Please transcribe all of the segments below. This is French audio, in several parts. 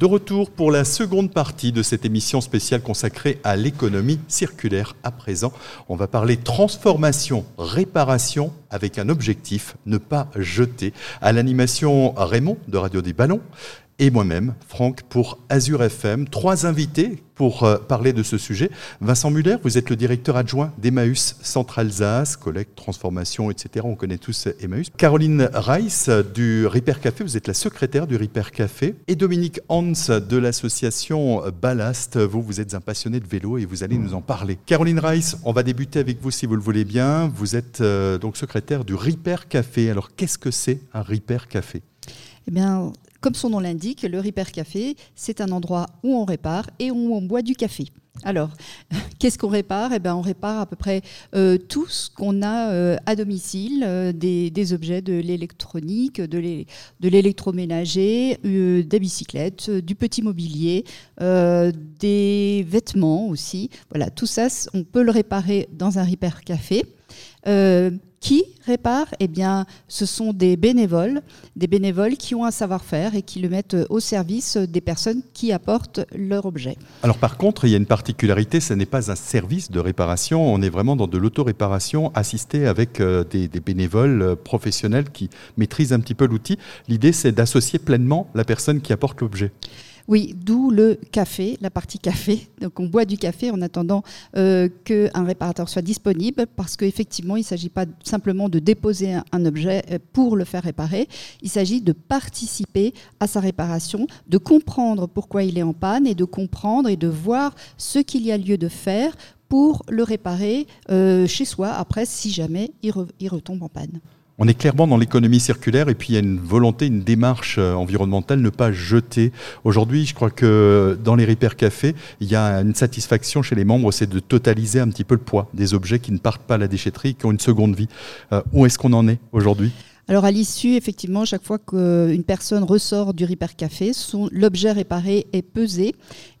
De retour pour la seconde partie de cette émission spéciale consacrée à l'économie circulaire. À présent, on va parler transformation, réparation avec un objectif, ne pas jeter. À l'animation Raymond de Radio des Ballons et moi-même, Franck, pour Azure FM. Trois invités pour euh, parler de ce sujet. Vincent Muller, vous êtes le directeur adjoint d'Emmaüs Centre-Alsace, collecte, transformation, etc. On connaît tous Emmaüs. Caroline Reiss du Repair Café, vous êtes la secrétaire du Repair Café. Et Dominique Hans de l'association Ballast, vous, vous êtes un passionné de vélo et vous allez nous en parler. Caroline Reiss, on va débuter avec vous si vous le voulez bien. Vous êtes euh, donc secrétaire du Repair Café. Alors qu'est-ce que c'est un Repair Café? Eh bien, comme son nom l'indique, le Repair Café, c'est un endroit où on répare et où on boit du café. Alors, qu'est-ce qu'on répare? Eh ben, On répare à peu près euh, tout ce qu'on a euh, à domicile, euh, des, objets de l'électronique, de l'électroménager, des bicyclettes, du petit mobilier, des vêtements aussi. Voilà, tout ça, on peut le réparer dans un Repair Café. Qui répare Eh bien, ce sont des bénévoles, des bénévoles qui ont un savoir-faire et qui le mettent au service des personnes qui apportent leur objet. Alors par contre, il y a une particularité, ce n'est pas un service de réparation, on est vraiment dans de l'autoréparation assistée avec euh, des, des, bénévoles euh, professionnels qui maîtrisent un petit peu l'outil. L'idée, c'est d'associer pleinement la personne qui apporte l'objet. Oui, d'où le café, la partie café. Donc on boit du café en attendant euh, qu'un réparateur soit disponible parce qu'effectivement, il ne s'agit pas simplement de déposer un, objet euh, pour le faire réparer, il s'agit de participer à sa réparation, de comprendre pourquoi il est en panne et de comprendre et de voir ce qu'il y a lieu de faire pour le réparer euh, chez soi après si jamais il retombe en panne. On est clairement dans l'économie circulaire et puis il y a une volonté, une démarche euh, environnementale, ne pas jeter. Aujourd'hui, je crois que dans les Repair Café, il y a une satisfaction chez les membres, c'est de totaliser un petit peu le poids des objets qui ne partent pas à la déchetterie, qui ont une seconde vie. Euh, où est-ce qu'on en est aujourd'hui? Alors à l'issue, effectivement, chaque fois qu'une personne ressort du Repair Café, l'objet réparé est pesé.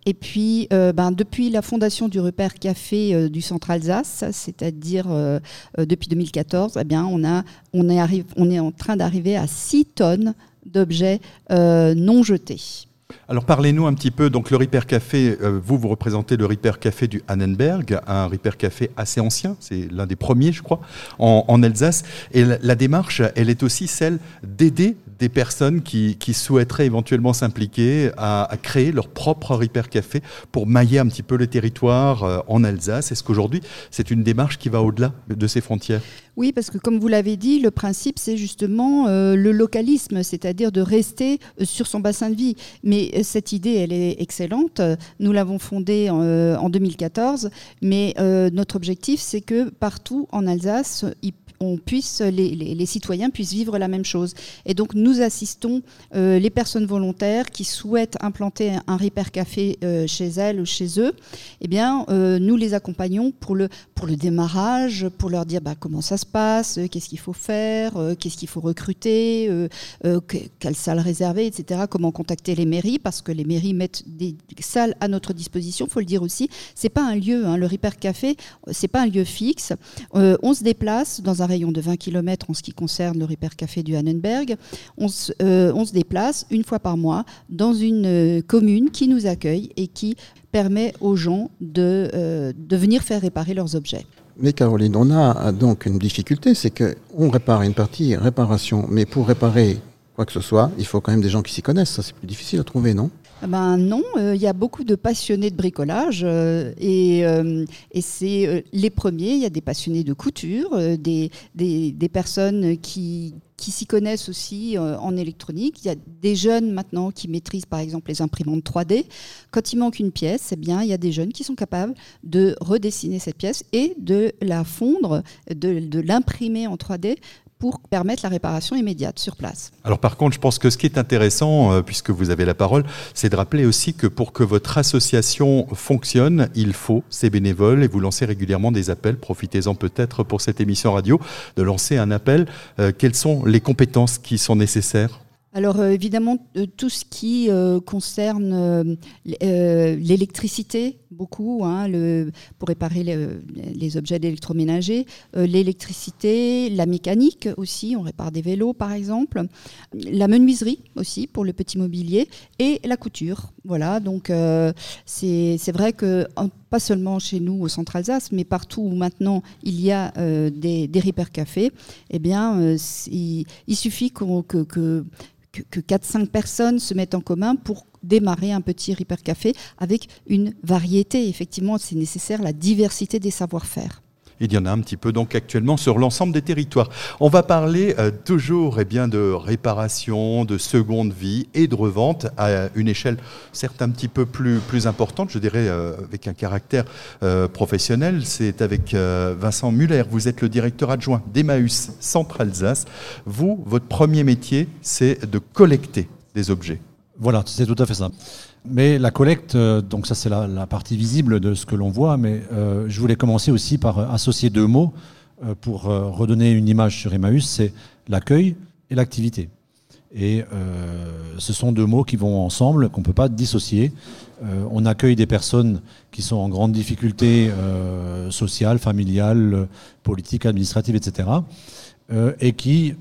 Et puis, euh, ben, depuis la fondation du Repair Café euh, du Centre Alsace, c'est-à-dire euh, depuis 2014, eh on, est on est en train d'arriver à 6 tonnes d'objets non jetés. Alors parlez-nous un petit peu, donc le Repair Café, euh, vous, vous représentez le Repair Café du Annenberg, un Repair Café assez ancien, c'est l'un des premiers, je crois, en, Alsace. Et la, démarche, elle est aussi celle d'aider des personnes qui, souhaiteraient éventuellement s'impliquer à, créer leur propre Repair Café pour mailler un petit peu le territoire euh, en Alsace. Est-ce qu'aujourd'hui, c'est une démarche qui va au-delà de ces frontières? Oui, parce que comme vous l'avez dit, le principe, c'est justement euh, le localisme, c'est-à-dire de rester sur son bassin de vie. Mais cette idée, elle est excellente. Nous l'avons fondée en, 2014, euh, mais euh, notre objectif, c'est que partout en Alsace, il on puisse, les, citoyens puissent vivre la même chose. Et donc nous assistons euh, les personnes volontaires qui souhaitent implanter un repair café euh, chez elles ou chez eux. Eh bien, euh, nous les accompagnons pour le, pour le démarrage, pour leur dire bah, comment ça se passe, qu'est-ce qu'il faut faire, qu'est-ce qu'il faut recruter, quelle salle réserver, etc. Comment contacter les mairies, parce que les mairies mettent des salles à notre disposition. Il faut le dire aussi, c'est pas un lieu, hein, le repair café, c'est pas un lieu fixe. on se déplace dans un rayon de 20 km en ce qui concerne le Repair Café du Hannenberg. On se, euh, on se déplace une fois par mois dans une euh, commune qui nous accueille et qui permet aux gens de, euh, de venir faire réparer leurs objets. Mais Caroline, on a donc une difficulté, c'est qu'on répare une partie réparation, mais pour réparer quoi que ce soit, il faut quand même des gens qui s'y connaissent. Ça, c'est plus difficile à trouver, non? Ben non, euh, il y a beaucoup de passionnés de bricolage euh, et, euh, et c'est les premiers. Il y a des passionnés de couture, des, des, des, personnes qui, qui s'y connaissent aussi en électronique. Il y a des jeunes maintenant qui maîtrisent par exemple les imprimantes 3D. Quand il manque une pièce, eh bien, il y a des jeunes qui sont capables de redessiner cette pièce et de la fondre, de, de l'imprimer en 3D pour permettre la réparation immédiate sur place. Alors par contre, je pense que ce qui est intéressant, euh, puisque vous avez la parole, c'est de rappeler aussi que pour que votre association fonctionne, il faut ces bénévoles et vous lancez régulièrement des appels. Profitez-en peut-être pour cette émission radio de lancer un appel. Euh, quelles sont les compétences qui sont nécessaires? Alors euh, évidemment, tout ce qui concerne l'électricité, beaucoup hein, pour réparer les, objets d'électroménager, euh, l'électricité, la mécanique aussi, on répare des vélos par exemple, la menuiserie aussi pour le petit mobilier et la couture. Voilà, donc euh, c'est vrai que pas seulement chez nous au centre Alsace, mais partout où maintenant il y a euh, des, des Cafés, eh bien, il, suffit que, que, que 4-5 personnes se mettent en commun pour démarrer un petit Repair Café avec une variété. Effectivement, c'est nécessaire la diversité des savoir-faire. Il y en a un petit peu donc actuellement sur l'ensemble des territoires. On va parler euh, toujours eh bien, de réparation, de seconde vie et de revente à une échelle certes un petit peu plus, plus importante, je dirais euh, avec un caractère euh, professionnel. C'est avec Vincent Muller. Vous êtes le directeur adjoint d'Emmaüs Centre Alsace. Vous, votre premier métier, c'est de collecter des objets. Voilà, c'est tout à fait ça. Mais la collecte, euh, donc ça c'est la, partie visible de ce que l'on voit, mais euh, je voulais commencer aussi par associer deux mots euh, pour redonner une image sur Emmaüs, c'est l'accueil et l'activité. Et ce sont deux mots qui vont ensemble, qu'on ne peut pas dissocier. on accueille des personnes qui sont en grande difficulté sociale, familiale, politique, administrative, etc. et qui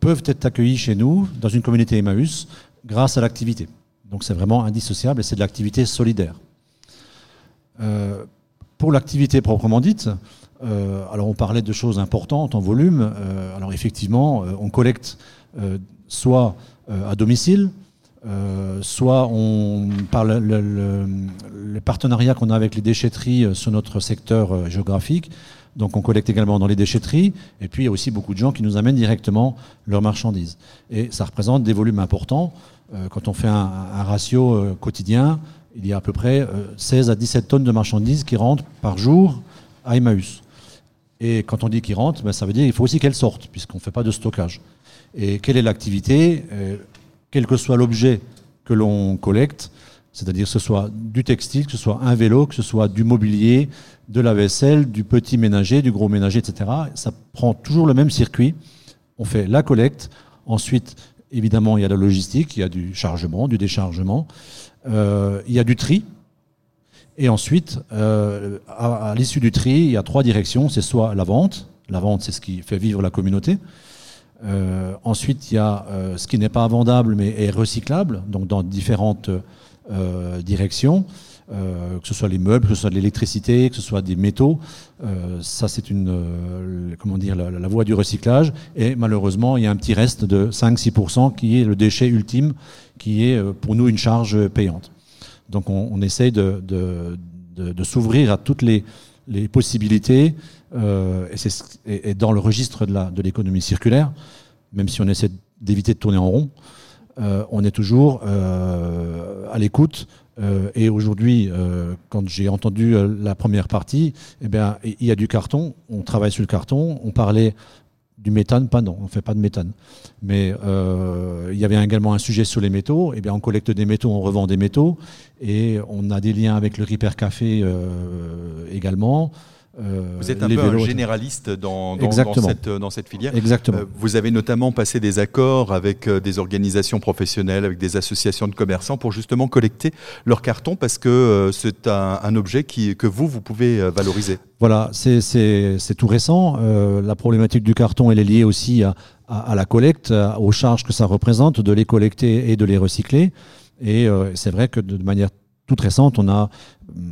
peuvent être accueillis chez nous, dans une communauté Emmaüs, grâce à l'activité. Donc c'est vraiment indissociable et c'est de l'activité solidaire. Euh, pour l'activité proprement dite, euh, alors on parlait de choses importantes en volume. Euh, alors effectivement, on collecte soit à domicile, soit on parle le, le, partenariat qu'on a avec les déchetteries sur notre secteur géographique. Donc on collecte également dans les déchetteries. Et puis il y a aussi beaucoup de gens qui nous amènent directement leurs marchandises. Et ça représente des volumes importants. Euh, quand on fait un, ratio euh, quotidien, il y a à peu près 16 euh, à 17 tonnes de marchandises qui rentrent par jour à Emmaüs. Et quand on dit qu'ils rentrent, ben, ça veut dire qu'il faut aussi qu'elles sortent, puisqu'on ne fait pas de stockage. Et quelle est l'activité Quel que soit l'objet que l'on collecte, c'est-à-dire que ce soit du textile, que ce soit un vélo, que ce soit du mobilier, de la vaisselle, du petit ménager, du gros ménager, etc., ça prend toujours le même circuit. On fait la collecte, ensuite évidemment, il y a la logistique, il y a du chargement, du déchargement, euh, il y a du tri. Et ensuite, euh, à, l'issue du tri, il y a trois directions. C'est soit la vente. La vente, c'est ce qui fait vivre la communauté. Euh, ensuite, il y a ce qui n'est pas vendable mais est recyclable, donc dans différentes directions. Euh, que ce soit les meubles, que ce soit de l'électricité, que ce soit des métaux. Euh, ça, c'est une, euh, comment dire, la, voie du recyclage. Et malheureusement, il y a un petit reste de 5-6% qui est le déchet ultime, qui est pour nous une charge payante. Donc, on, on essaye de, s'ouvrir à toutes les, possibilités. et, c'est, et, dans le registre de l'économie circulaire, même si on essaie d'éviter de tourner en rond, on est toujours à l'écoute euh, et aujourd'hui, euh, quand j'ai entendu euh, la première partie, eh bien, il y a du carton, on travaille sur le carton, on parlait du méthane, pas non, on ne fait pas de méthane. Mais il y avait également un sujet sur les métaux. Eh bien, on collecte des métaux, on revend des métaux. Et on a des liens avec le Repair Café également. Euh, vous êtes un peu un généraliste dans, dans, cette, dans, cette, filière. Exactement. Euh, vous avez notamment passé des accords avec euh, des organisations professionnelles, avec des associations de commerçants pour justement collecter leurs cartons parce que c'est un, objet qui, que vous, vous pouvez valoriser. Voilà, c'est tout récent. la problématique du carton, elle est liée aussi à, à, la collecte, aux charges que ça représente de les collecter et de les recycler. Et c'est vrai que de manière toute récente, on a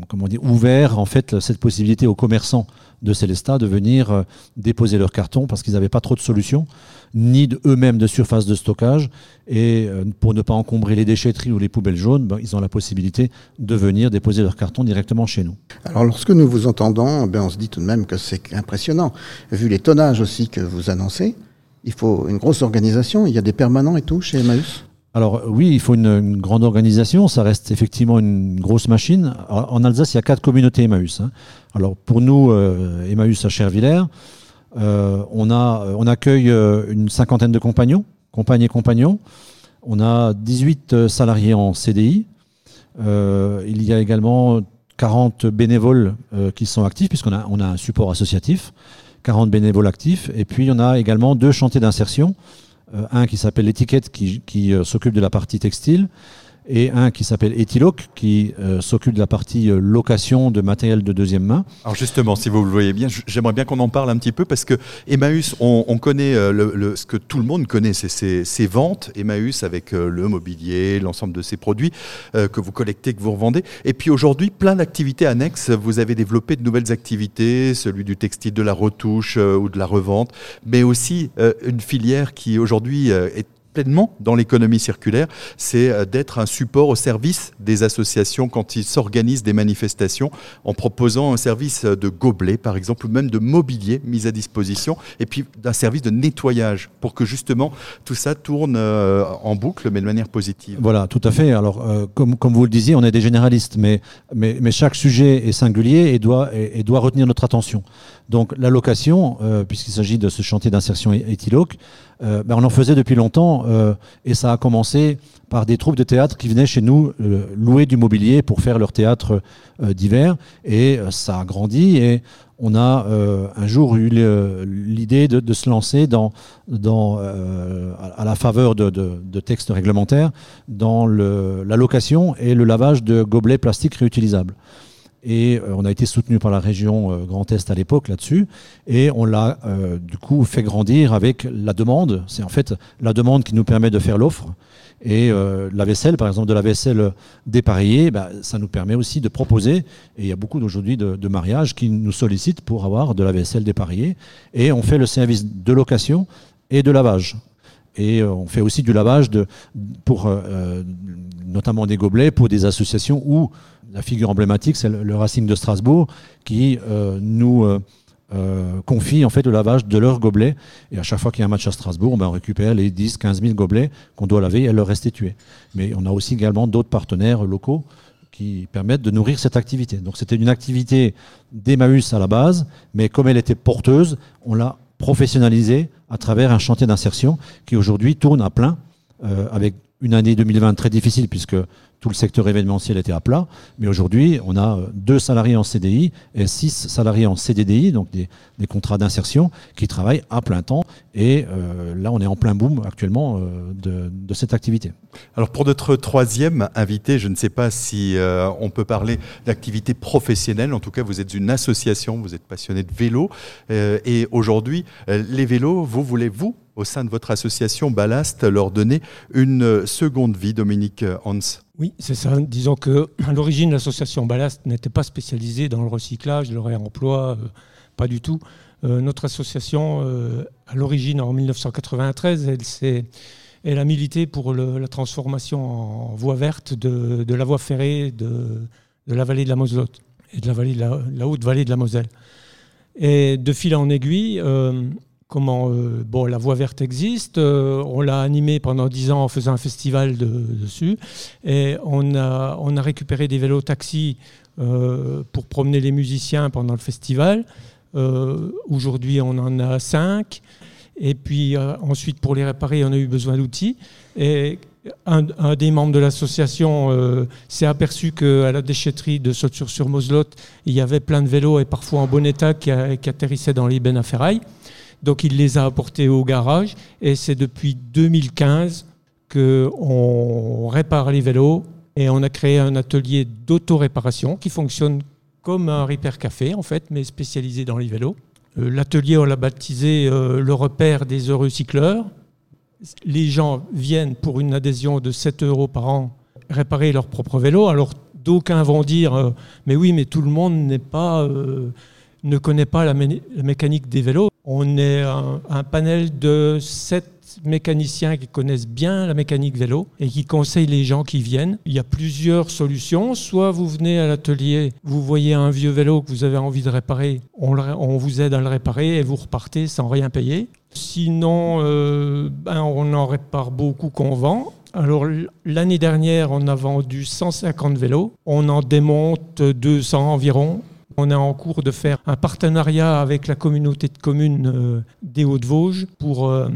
comment dire, ouvert en fait cette possibilité aux commerçants de Célestat de venir euh, déposer leurs cartons parce qu'ils n'avaient pas trop de solutions, ni eux-mêmes de surface de stockage. Et euh, pour ne pas encombrer les déchetteries ou les poubelles jaunes, ben, ils ont la possibilité de venir déposer leurs cartons directement chez nous. Alors lorsque nous vous entendons, ben, on se dit tout de même que c'est impressionnant. Vu les tonnages aussi que vous annoncez, il faut une grosse organisation, il y a des permanents et tout chez Emmaüs? Alors oui, il faut une, grande organisation, ça reste effectivement une grosse machine. En Alsace, il y a quatre communautés Emmaüs. Hein. Alors pour nous, euh, Emmaüs à Chervillers, euh, on, accueille euh, une cinquantaine de compagnons, compagnes et compagnons. On a 18 salariés en CDI. il y a également 40 bénévoles qui sont actifs, puisqu'on a, un support associatif, 40 bénévoles actifs. Et puis on a également deux chantiers d'insertion euh, un qui s'appelle l'étiquette qui, euh, s'occupe de la partie textile et un qui s'appelle Etiloc, qui euh, s'occupe de la partie euh, location de matériel de deuxième main. Alors justement, si vous le voyez bien, j'aimerais bien qu'on en parle un petit peu parce que Emmaüs, on, connaît euh, le, ce que tout le monde connaît, c'est ses, ventes. Emmaüs avec le mobilier, l'ensemble de ses produits que vous collectez, que vous revendez. Et puis aujourd'hui, plein d'activités annexes. Vous avez développé de nouvelles activités, celui du textile, de la retouche ou de la revente, mais aussi une filière qui aujourd'hui est pleinement dans l'économie circulaire, c'est euh, d'être un support au service des associations quand ils s'organisent des manifestations en proposant un service de gobelet, par exemple, ou même de mobilier mis à disposition, et puis d'un service de nettoyage pour que justement tout ça tourne euh, en boucle, mais de manière positive. Voilà, tout à fait. Alors, euh, comme, comme vous le disiez, on est des généralistes, mais, mais, mais chaque sujet est singulier et doit, et, doit retenir notre attention. Donc, la location, puisqu'il s'agit de ce chantier d'insertion éthyloque, euh, ben, on en faisait depuis longtemps euh, et ça a commencé par des troupes de théâtre qui venaient chez nous euh, louer du mobilier pour faire leur théâtre d'hiver et ça a grandi et on a un jour eu l'idée de, se lancer à la faveur de, textes réglementaires dans la location et le lavage de gobelets plastiques réutilisables. Et euh, on a été soutenu par la région euh, Grand Est à l'époque là-dessus. Et on l'a euh, du coup fait grandir avec la demande. C'est en fait la demande qui nous permet de faire l'offre. Et la vaisselle, par exemple, de la vaisselle dépareillée, bah, ça nous permet aussi de proposer. Et il y a beaucoup d'aujourd'hui de, mariages qui nous sollicitent pour avoir de la vaisselle dépareillée. Et on fait le service de location et de lavage. Et on fait aussi du lavage de, pour notamment des gobelets pour des associations où la figure emblématique, c'est le, Racing de Strasbourg qui euh, nous euh, euh, confie en fait le lavage de leurs gobelets. Et à chaque fois qu'il y a un match à Strasbourg, ben, on récupère les 10, 15 000 gobelets qu'on doit laver et leur restituer. Mais on a aussi également d'autres partenaires locaux qui permettent de nourrir cette activité. Donc c'était une activité d'Emmaüs à la base, mais comme elle était porteuse, on l'a professionnalisée à travers un chantier d'insertion qui aujourd'hui tourne à plein avec une année 2020 très difficile puisque tout le secteur événementiel était à plat. Mais aujourd'hui, on a euh, deux salariés en CDI et six salariés en CDDI, donc des, contrats d'insertion, qui travaillent à plein temps. Et euh, là, on est en plein boom actuellement euh, de, cette activité. Alors pour notre troisième invité, je ne sais pas si on peut parler d'activité professionnelle. En tout cas, vous êtes une association, vous êtes passionné de vélo. et aujourd'hui, les vélos, vous voulez, vous, au sein de votre association Ballast, leur donner une seconde vie, Dominique Hans? Oui, c'est ça. Disons que à l'origine, l'association Ballast n'était pas spécialisée dans le recyclage, le réemploi, euh, pas du tout. Euh, notre association, euh, à l'origine, en 1993, elle, elle a milité pour la transformation en voie verte de, la voie ferrée de, la vallée de la Moselotte et de la, vallée de la, haute vallée de la Moselle. Et de fil en aiguille, comment euh, bon, la voie verte existe. Euh, on l'a animée pendant dix ans en faisant un festival dessus. Et on a, on a récupéré des vélos taxis euh, pour promener les musiciens pendant le festival. Aujourd'hui, on en a cinq. Et puis ensuite, pour les réparer, on a eu besoin d'outils. Et un, des membres de l'association s'est aperçu qu'à la déchetterie de Sauture-sur-Moselotte, il y avait plein de vélos et parfois en bon état qui, atterrissaient dans les bennes à ferraille. Donc il les a apportés au garage et c'est depuis 2015 qu'on répare les vélos et on a créé un atelier d'auto-réparation qui fonctionne comme un repair café en fait, mais spécialisé dans les vélos. Euh, l'atelier, on l'a baptisé euh, le repère des heureux cycleurs. Les gens viennent pour une adhésion de 7 euros par an réparer leur propre vélo. Alors d'aucuns vont dire, euh, mais oui, mais tout le monde ne connaît pas la, mécanique des vélos. On est un, panel de sept mécaniciens qui connaissent bien la mécanique vélo et qui conseillent les gens qui viennent. Il y a plusieurs solutions. Soit vous venez à l'atelier, vous voyez un vieux vélo que vous avez envie de réparer, on, vous aide à le réparer et vous repartez sans rien payer. Sinon, euh, ben, on en répare beaucoup qu'on vend. Alors l'année dernière, on a vendu 150 vélos. On en démonte 200 environ. On est en cours de faire un partenariat avec la communauté de communes euh, des Hauts-de-Vosges pour euh,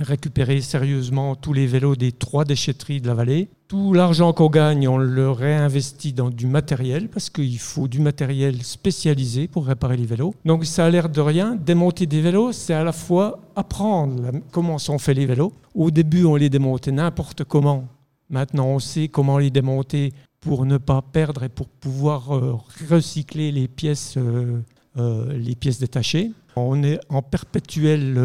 récupérer sérieusement tous les vélos des trois déchetteries de la vallée. Tout l'argent qu'on gagne, on le réinvestit dans du matériel parce qu'il faut du matériel spécialisé pour réparer les vélos. Donc ça a l'air de rien. Démonter des vélos, c'est à la fois apprendre comment sont faits les vélos. Au début, on les démontait n'importe comment Maintenant, on sait comment les démonter pour ne pas perdre et pour pouvoir euh, recycler euh, euh, les pièces détachées. On est en perpétuel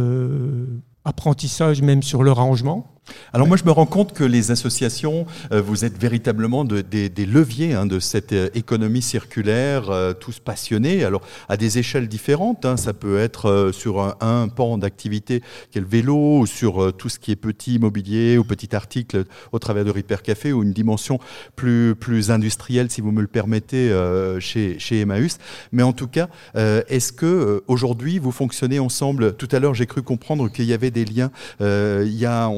apprentissage même sur le rangement. Alors moi, je me rends compte que les associations, euh, vous êtes véritablement des, leviers hein, de cette euh, économie circulaire, euh, tous passionnés, alors à des échelles différentes. Hein. ça peut être sur un, pan d'activité qu'est le vélo, ou sur tout ce qui est petit immobilier ou petit article au travers de Repair Café, ou une dimension plus, plus industrielle, si vous me le permettez, chez, chez Emmaüs. Mais en tout cas, est-ce que aujourd'hui vous fonctionnez ensemble? Tout à l'heure, j'ai cru comprendre qu'il y avait des liens. Il y a,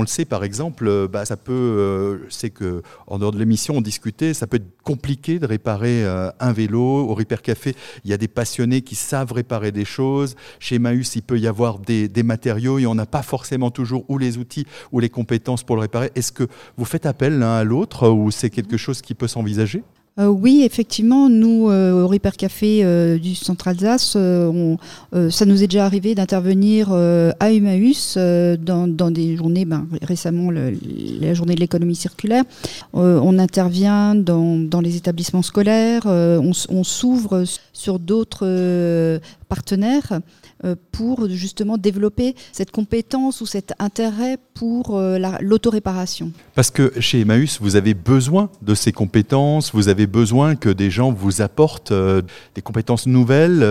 le sait par exemple, euh, bah, ça peut, euh, c'est que en dehors de l'émission, on discutait, ça peut être compliqué de réparer euh, un vélo. Au Repair Café, il y a des passionnés qui savent réparer des choses. Chez Maüs, il peut y avoir des, matériaux et on n'a pas forcément toujours ou les outils ou les compétences pour le réparer. Est-ce que vous faites appel l'un à l'autre ou c'est quelque chose qui peut s'envisager? Euh, oui, effectivement, nous, euh, au Repair Café euh, du Centre Alsace, ça nous est déjà arrivé d'intervenir à Emmaüs dans, des journées, ben, récemment la journée de l'économie circulaire. on intervient dans, les établissements scolaires, on, on s'ouvre sur d'autres partenaires euh, pour justement développer cette compétence ou cet intérêt pour euh, l'autoréparation. Parce que chez Emmaüs, vous avez besoin de ces compétences, vous avez besoin que des gens vous apportent euh, des compétences nouvelles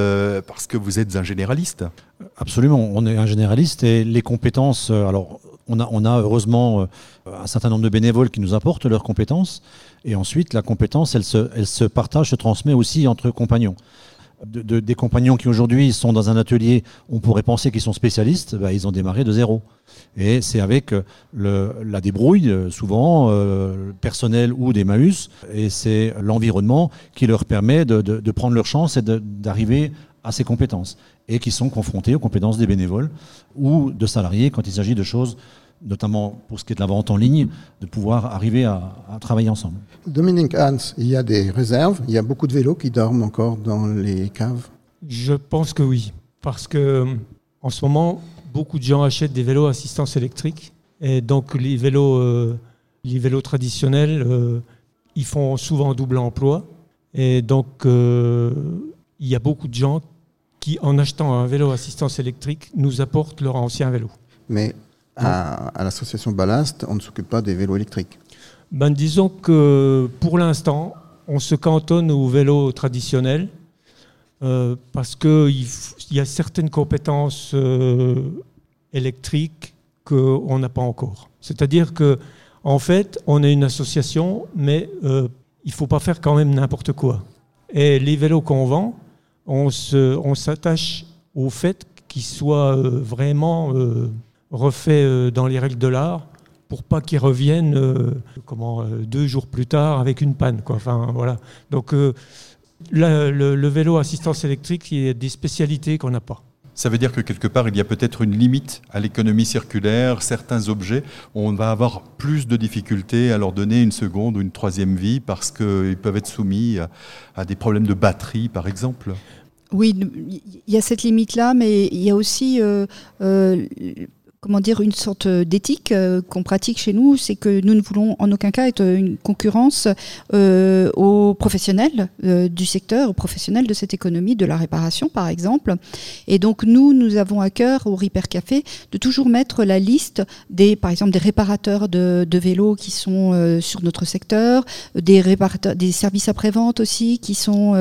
parce que vous êtes un généraliste. Absolument, on est un généraliste et les compétences, alors on a, on a heureusement un certain nombre de bénévoles qui nous apportent leurs compétences et ensuite la compétence, elle se, partage, se transmet aussi entre compagnons des compagnons qui aujourd'hui sont dans un atelier, on pourrait penser qu'ils sont spécialistes, bah, ils ont démarré de zéro. Et c'est avec euh, la débrouille, euh, souvent euh, personnelle ou des MAUS, et c'est l'environnement qui leur permet de prendre leur chance et d'arriver à ces compétences, et qui sont confrontés aux compétences des bénévoles ou de salariés quand il s'agit de choses notamment pour ce qui est de la vente en ligne, de pouvoir arriver à, travailler ensemble. Dominique Hans, il y a des réserves, il y a beaucoup de vélos qui dorment encore dans les caves? Je pense que oui, parce que en ce moment, beaucoup de gens achètent des vélos assistance électrique, et donc les vélos, euh, les vélos traditionnels, euh, ils font souvent double emploi, et donc euh, il y a beaucoup de gens qui, en achetant un vélo assistance électrique, nous apportent leur ancien vélo. Mais à, l'association Ballast, on ne s'occupe pas des vélos électriques ben, Disons que pour l'instant, on se cantonne aux vélos traditionnels euh, parce qu'il y a certaines compétences euh, électriques qu'on n'a pas encore. C'est-à-dire que en fait, on est une association, mais euh, il ne faut pas faire quand même n'importe quoi. Et les vélos qu'on vend, on s'attache au fait qu'ils soient vraiment refait euh, dans les règles de l'art pour pas qu'ils reviennent euh, comment, euh, deux jours plus tard avec une panne. Quoi. Enfin, voilà. Donc le, le, vélo assistance électrique, il y a des spécialités qu'on n'a pas. Ça veut dire que quelque part, il y a peut-être une limite à l'économie circulaire. Certains objets, on va avoir plus de difficultés à leur donner une seconde ou une troisième vie parce qu'ils peuvent être soumis à, des problèmes de batterie, par exemple. Oui, il y a cette limite-là, mais il y a aussi comment dire, une sorte d'éthique euh, qu'on pratique chez nous, c'est que nous ne voulons en aucun cas être une concurrence euh, aux professionnels euh, du secteur, aux professionnels de cette économie, de la réparation par exemple. Et donc nous, nous avons à cœur au Repair Café de toujours mettre la liste des, par exemple, des réparateurs de, de vélos qui sont sur notre secteur, des réparateurs, des services après-vente aussi qui sont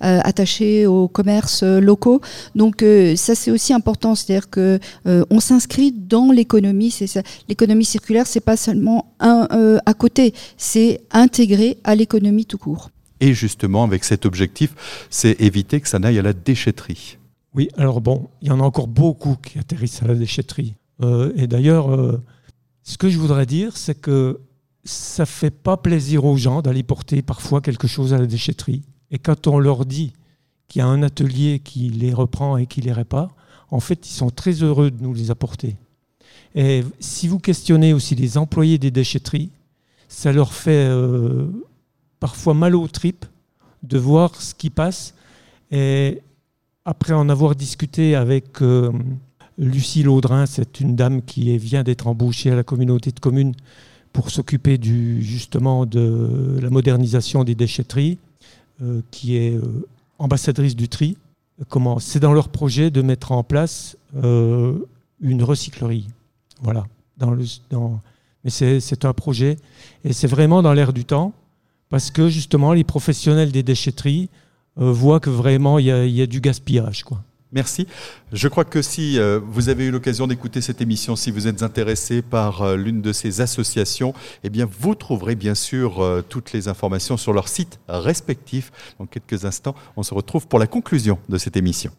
attachés aux commerces locaux. Donc ça c'est aussi important, c'est-à-dire que on s'inscrit dans l'économie. C'est L'économie circulaire, c'est pas seulement un euh, à côté, c'est intégré à l'économie tout court. Et justement, avec cet objectif, c'est éviter que ça n'aille à la déchetterie. Oui, alors bon, il y en a encore beaucoup qui atterrissent à la déchetterie. Euh, et d'ailleurs, euh, ce que je voudrais dire, c'est que ça fait pas plaisir aux gens d'aller porter parfois quelque chose à la déchetterie. Et quand on leur dit qu'il y a un atelier qui les reprend et qui les répare, en fait, ils sont très heureux de nous les apporter. Et si vous questionnez aussi les employés des déchetteries, ça leur fait euh, parfois mal aux tripes de voir ce qui passe. Et après en avoir discuté avec euh, Lucie Laudrin, c'est une dame qui vient d'être embauchée à la communauté de communes pour s'occuper justement de la modernisation des déchetteries, euh, qui est ambassadrice du tri. C'est dans leur projet de mettre en place une recyclerie. Voilà. Mais c'est un projet et c'est vraiment dans l'air du temps parce que justement les professionnels des déchetteries voient que vraiment il y, a, du gaspillage. Quoi. Merci. Je crois que si euh, vous avez eu l'occasion d'écouter cette émission, si vous êtes intéressé par euh, l'une de ces associations, eh bien, vous trouverez bien sûr euh, toutes les informations sur leur site respectif. Dans quelques instants, on se retrouve pour la conclusion de cette émission.